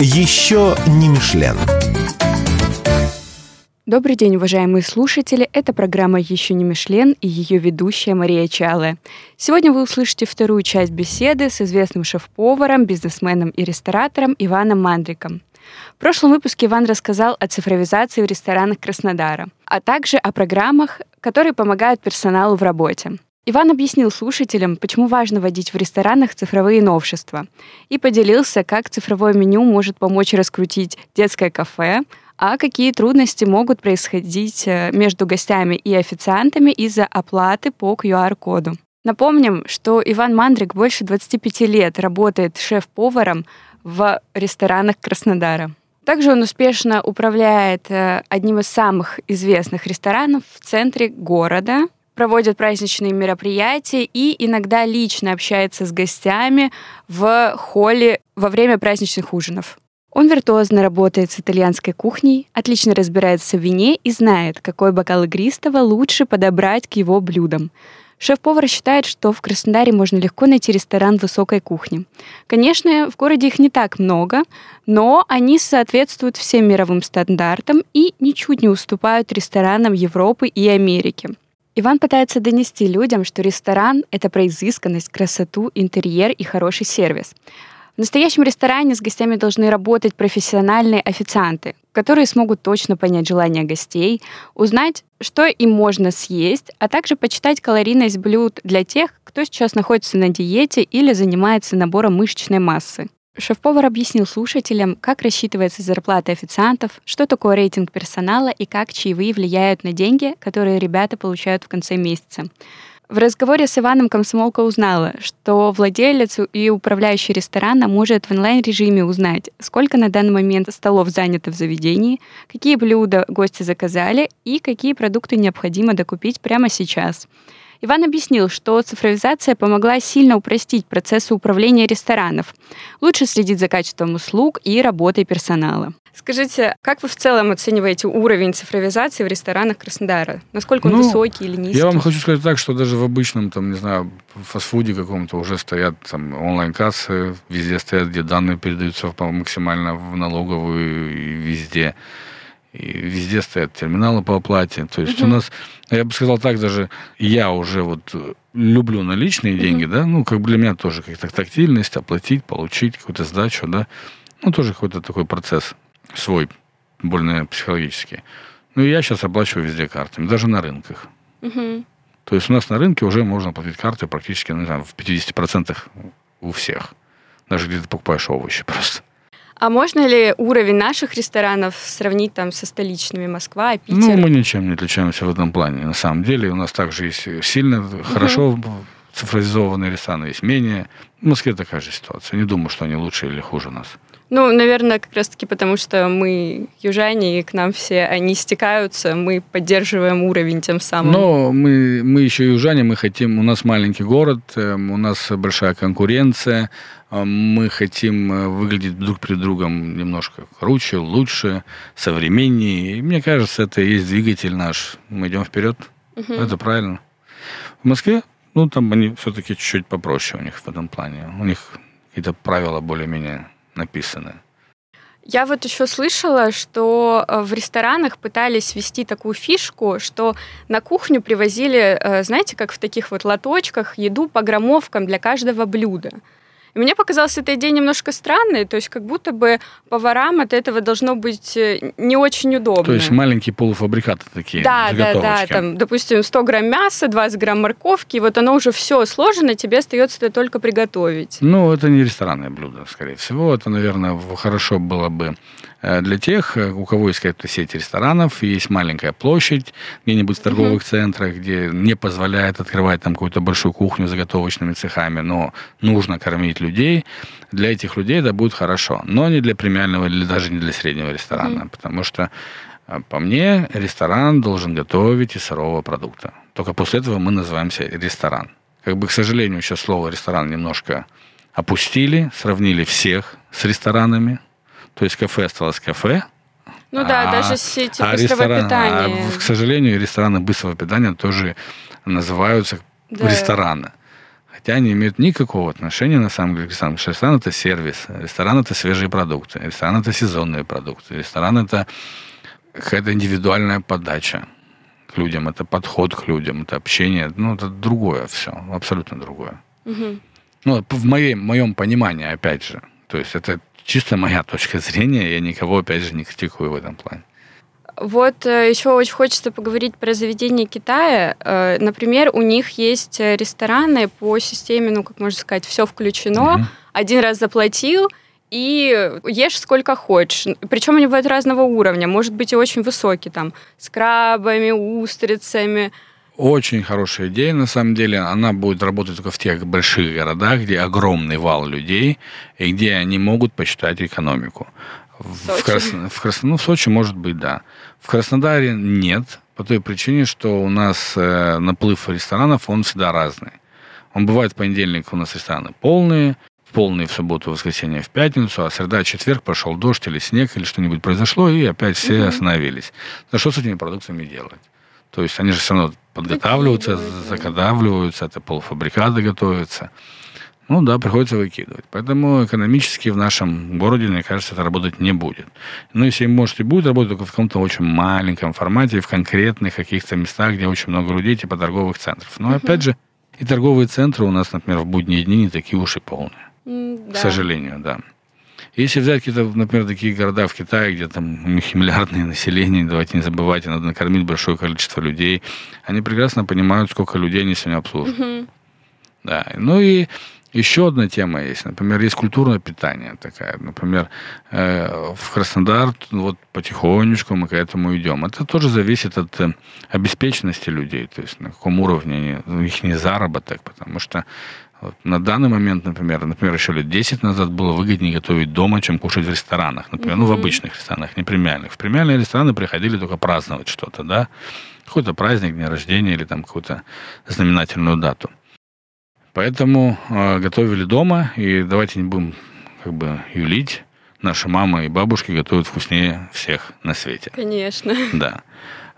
Еще не Мишлен. Добрый день, уважаемые слушатели. Это программа «Еще не Мишлен» и ее ведущая Мария Чале. Сегодня вы услышите вторую часть беседы с известным шеф-поваром, бизнесменом и ресторатором Иваном Мандриком. В прошлом выпуске Иван рассказал о цифровизации в ресторанах Краснодара, а также о программах, которые помогают персоналу в работе. Иван объяснил слушателям, почему важно вводить в ресторанах цифровые новшества, и поделился, как цифровое меню может помочь раскрутить детское кафе, а какие трудности могут происходить э, между гостями и официантами из-за оплаты по QR-коду. Напомним, что Иван Мандрик больше 25 лет работает шеф-поваром в ресторанах Краснодара. Также он успешно управляет э, одним из самых известных ресторанов в центре города, проводит праздничные мероприятия и иногда лично общается с гостями в холле во время праздничных ужинов. Он виртуозно работает с итальянской кухней, отлично разбирается в вине и знает, какой бокал игристого лучше подобрать к его блюдам. Шеф-повар считает, что в Краснодаре можно легко найти ресторан высокой кухни. Конечно, в городе их не так много, но они соответствуют всем мировым стандартам и ничуть не уступают ресторанам Европы и Америки. Иван пытается донести людям, что ресторан — это про изысканность, красоту, интерьер и хороший сервис. В настоящем ресторане с гостями должны работать профессиональные официанты, которые смогут точно понять желания гостей, узнать, что им можно съесть, а также почитать калорийность блюд для тех, кто сейчас находится на диете или занимается набором мышечной массы. Шеф-повар объяснил слушателям, как рассчитывается зарплата официантов, что такое рейтинг персонала и как чаевые влияют на деньги, которые ребята получают в конце месяца. В разговоре с Иваном комсомолка узнала, что владелец и управляющий ресторана может в онлайн-режиме узнать, сколько на данный момент столов занято в заведении, какие блюда гости заказали и какие продукты необходимо докупить прямо сейчас. Иван объяснил, что цифровизация помогла сильно упростить процессы управления ресторанов, лучше следить за качеством услуг и работой персонала. Скажите, как вы в целом оцениваете уровень цифровизации в ресторанах Краснодара? Насколько он ну, высокий или низкий? Я вам хочу сказать так, что даже в обычном, там, не знаю, фастфуде каком-то уже стоят там онлайн-кассы, везде стоят, где данные передаются максимально в налоговую и везде. И везде стоят терминалы по оплате. То есть угу. у нас, я бы сказал так, даже я уже вот люблю наличные деньги, угу. да, ну, как бы для меня тоже как-то тактильность, оплатить, получить какую-то сдачу, да, ну, тоже какой-то такой процесс свой, больно психологический. Ну, и я сейчас оплачиваю везде картами, даже на рынках. Угу. То есть у нас на рынке уже можно платить карты практически, ну, не знаю, в 50% у всех. Даже где ты покупаешь овощи просто. А можно ли уровень наших ресторанов сравнить там со столичными Москва, Питер? Ну, мы ничем не отличаемся в этом плане. На самом деле у нас также есть сильно, угу. хорошо цифровизованные рестораны, есть менее. В Москве такая же ситуация. Не думаю, что они лучше или хуже нас. Ну, наверное, как раз-таки потому, что мы южане, и к нам все они стекаются, мы поддерживаем уровень тем самым. Но мы, мы еще южане, мы хотим, у нас маленький город, эм, у нас большая конкуренция, эм, мы хотим э, выглядеть друг перед другом немножко круче, лучше, современнее. И мне кажется, это и есть двигатель наш. Мы идем вперед. Угу. Это правильно. В Москве, ну, там они все-таки чуть-чуть попроще у них в этом плане. У них какие-то правила более-менее написаны. Я вот еще слышала, что э, в ресторанах пытались вести такую фишку, что на кухню привозили, э, знаете, как в таких вот лоточках, еду по граммовкам для каждого блюда. И мне показалась эта идея немножко странной, то есть как будто бы поварам от этого должно быть э, не очень удобно. То есть маленькие полуфабрикаты такие, Да, да, да, там, допустим, 100 грамм мяса, 20 грамм морковки, и вот оно уже все сложено, тебе остается это только приготовить. Ну, это не ресторанное блюдо, скорее всего, это, наверное, хорошо было бы для тех, э, у кого есть какая-то сеть ресторанов, есть маленькая площадь где-нибудь в торговых mm-hmm. центрах, где не позволяет открывать там какую-то большую кухню с заготовочными цехами, но нужно кормить людей. Для этих людей это будет хорошо, но не для премиального или даже не для среднего ресторана, mm-hmm. потому что э, по мне, ресторан должен готовить из сырого продукта. Только после этого мы называемся ресторан. Как бы, к сожалению, сейчас слово ресторан немножко опустили, сравнили всех с ресторанами, то есть кафе осталось кафе. Ну да, а, даже сети а быстрого ресторан, питания. А, к сожалению, рестораны быстрого питания тоже называются да. рестораны. Хотя они имеют никакого отношения, на самом деле, к ресторану. Потому что ресторан – это сервис, ресторан – это свежие продукты, ресторан – это сезонные продукты, ресторан – это какая-то индивидуальная подача к людям, это подход к людям, это общение. Ну, это другое все, абсолютно другое. Мгм. Ну, в моей, моем понимании, опять же. То есть это чисто моя точка зрения, я никого, опять же, не критикую в этом плане. Вот э, еще очень хочется поговорить про заведения Китая. Э, Например, у них есть э, рестораны по системе, ну, как можно сказать, все включено. Мгм. Один раз заплатил, и ешь сколько хочешь. Причем они бывают разного уровня. Может быть и очень высокий, там, с крабами, устрицами. Очень хорошая идея, на самом деле. Она будет работать только в тех больших городах, где огромный вал людей, и где они могут посчитать экономику. В, Сочи? Крас- в Крас- ну, в Сочи, может быть, да. В Краснодаре нет, по той причине, что у нас э, наплыв ресторанов, он всегда разный. Он бывает в понедельник у нас рестораны полные, полные в субботу, воскресенье, в пятницу, а среда, четверг пошел дождь или снег, или что-нибудь произошло, и опять все остановились. Да что с этими продуктами делать? То есть они же все равно подготавливаются, да. заготавливаются, это полуфабрикаты готовятся. Ну да, приходится выкидывать. Поэтому экономически в нашем городе, мне кажется, это работать не будет. Ну, если может и будет работать, только в каком-то очень маленьком формате, в конкретных каких-то местах, где очень много людей, типа торговых центров. Но опять же, и торговые центры у нас, например, в будние дни не такие уж и полные. М, К да. сожалению, да. Если взять какие-то, например, такие города в Китае, где там у них миллиардное население, давайте не забывайте, надо накормить большое количество людей, они прекрасно понимают, сколько людей они сегодня обслуживают. Мгм. Да. Ну и еще одна тема есть. Например, есть культурное питание такая. Например, э, в Краснодар вот потихонечку мы к этому идем. Это тоже зависит от э, обеспеченности людей, то есть на каком уровне они, их не заработок, потому что вот на данный момент, например, например, еще лет 10 назад было выгоднее готовить дома, чем кушать в ресторанах. Например, ну, в обычных ресторанах, не премиальных. В премиальные рестораны приходили только праздновать что-то, да, какой-то праздник, день рождения или там какую-то знаменательную дату. Поэтому э, готовили дома, и давайте не будем как бы юлить. Наши мамы и бабушки готовят вкуснее всех на свете. Конечно. Да.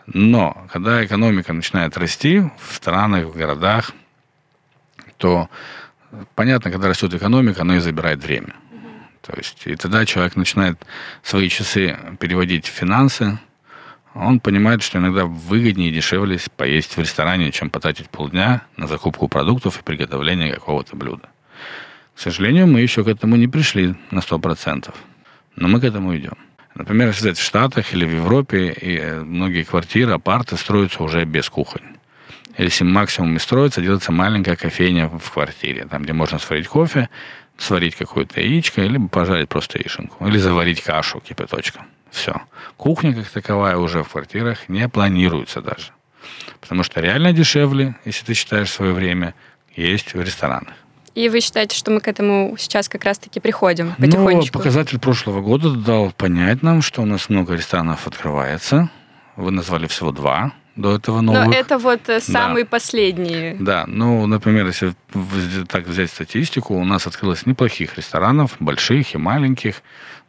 Но когда экономика начинает расти в странах, в городах, то понятно, когда растет экономика, оно и забирает время. То есть, и тогда человек начинает свои часы переводить в финансы, он понимает, что иногда выгоднее и дешевле поесть в ресторане, чем потратить полдня на закупку продуктов и приготовление какого-то блюда. К сожалению, мы еще к этому не пришли на 100%, но мы к этому идем. Например, если взять в Штатах или в Европе, и э, многие квартиры, апарты строятся уже без кухонь. Если максимум и строится, делается маленькая кофейня в квартире, там, где можно сварить кофе, сварить какое-то яичко, либо пожарить просто яишенку, или заварить кашу кипяточком. Все. Кухня как таковая уже в квартирах не планируется даже. Потому что реально дешевле, если ты считаешь свое время, есть в ресторанах. И вы считаете, что мы к этому сейчас как раз-таки приходим Ну, потихонечку? показатель прошлого года дал понять нам, что у нас много ресторанов открывается. Вы назвали всего два до этого новых. Но это вот э, самые последние. Да, ну, например, если так взять статистику, у нас открылось неплохих ресторанов, больших и маленьких,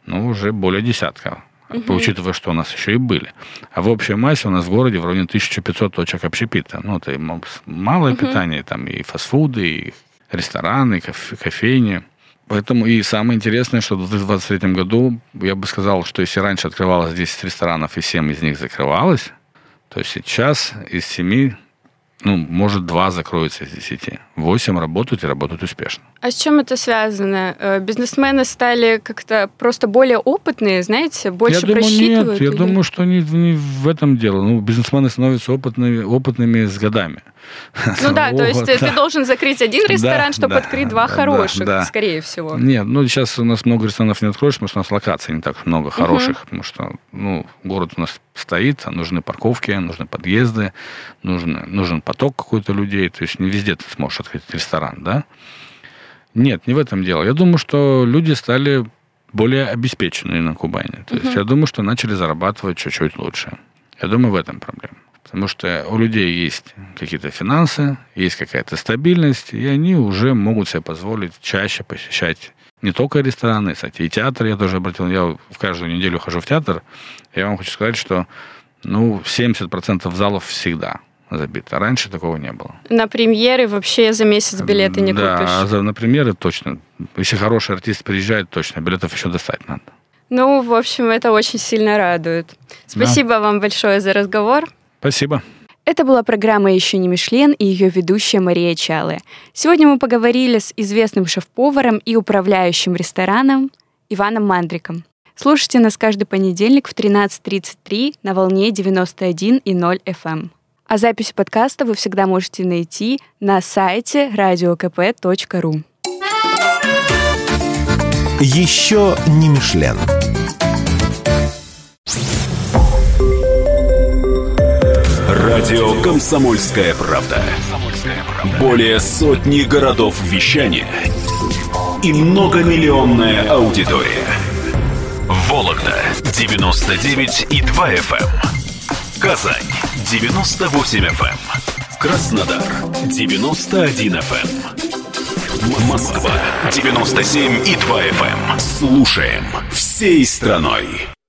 ну, уже более десятка, Мгм. учитывая, что у нас еще и были. А в общей массе у нас в городе в районе 1500 точек общепита. Ну, это и малое Мгм. питание, там и фастфуды, и рестораны, кофе- кофейни. Поэтому и самое интересное, что в 2023 году, я бы сказал, что если раньше открывалось 10 ресторанов, и 7 из них закрывалось, то сейчас из 7, ну, может, 2 закроются из 10. 8 работают и работают успешно. А с чем это связано? Э, Бизнесмены стали как-то просто более опытные, знаете, больше я думаю, просчитывают? нет, я или- думаю, что не, не в этом дело. Ну, бизнесмены становятся опытными, опытными с годами. Ну да, то есть ты должен закрыть один ресторан, чтобы открыть два хороших, скорее всего. Нет, ну сейчас у нас много ресторанов не откроешь, потому что у нас локаций не так много хороших, потому что ну, город у нас стоит, а нужны парковки, нужны подъезды, нужны, нужен поток какой-то людей, то есть не везде ты сможешь открыть ресторан, да? Нет, не в этом дело. Я думаю, что люди стали более обеспеченные на Кубани. То есть Мгм. я думаю, что начали зарабатывать чуть-чуть лучше. Я думаю, в этом проблема. Потому что у людей есть какие-то финансы, есть какая-то стабильность, и они уже могут себе позволить чаще посещать не только рестораны, кстати, и театр я тоже обратил. Я в каждую неделю хожу в театр. Я вам хочу сказать, что ну, 70% залов всегда забито. Раньше такого не было. На премьеры вообще за месяц билеты не да, купишь. а за, на премьеры точно. Если хороший артист приезжает, точно. Билетов еще достать надо. Ну, в общем, это очень сильно радует. Спасибо да. вам большое за разговор. Спасибо. Это была программа «Еще не Мишлен» и ее ведущая Мария Чалы. Сегодня мы поговорили с известным шеф-поваром и управляющим рестораном Иваном Мандриком. Слушайте нас каждый понедельник в 13.33 на волне 91,0 FM. Эм. А запись подкаста вы всегда можете найти на сайте radiokp.ru. Еще не Мишлен. Радио «Комсомольская правда». Более сотни городов вещания и многомиллионная аудитория. Вологда 99 и 2 FM. Эм. Казань 98 FM. Эм. Краснодар 91 FM. Эм. Москва 97 и 2 FM. Слушаем всей страной.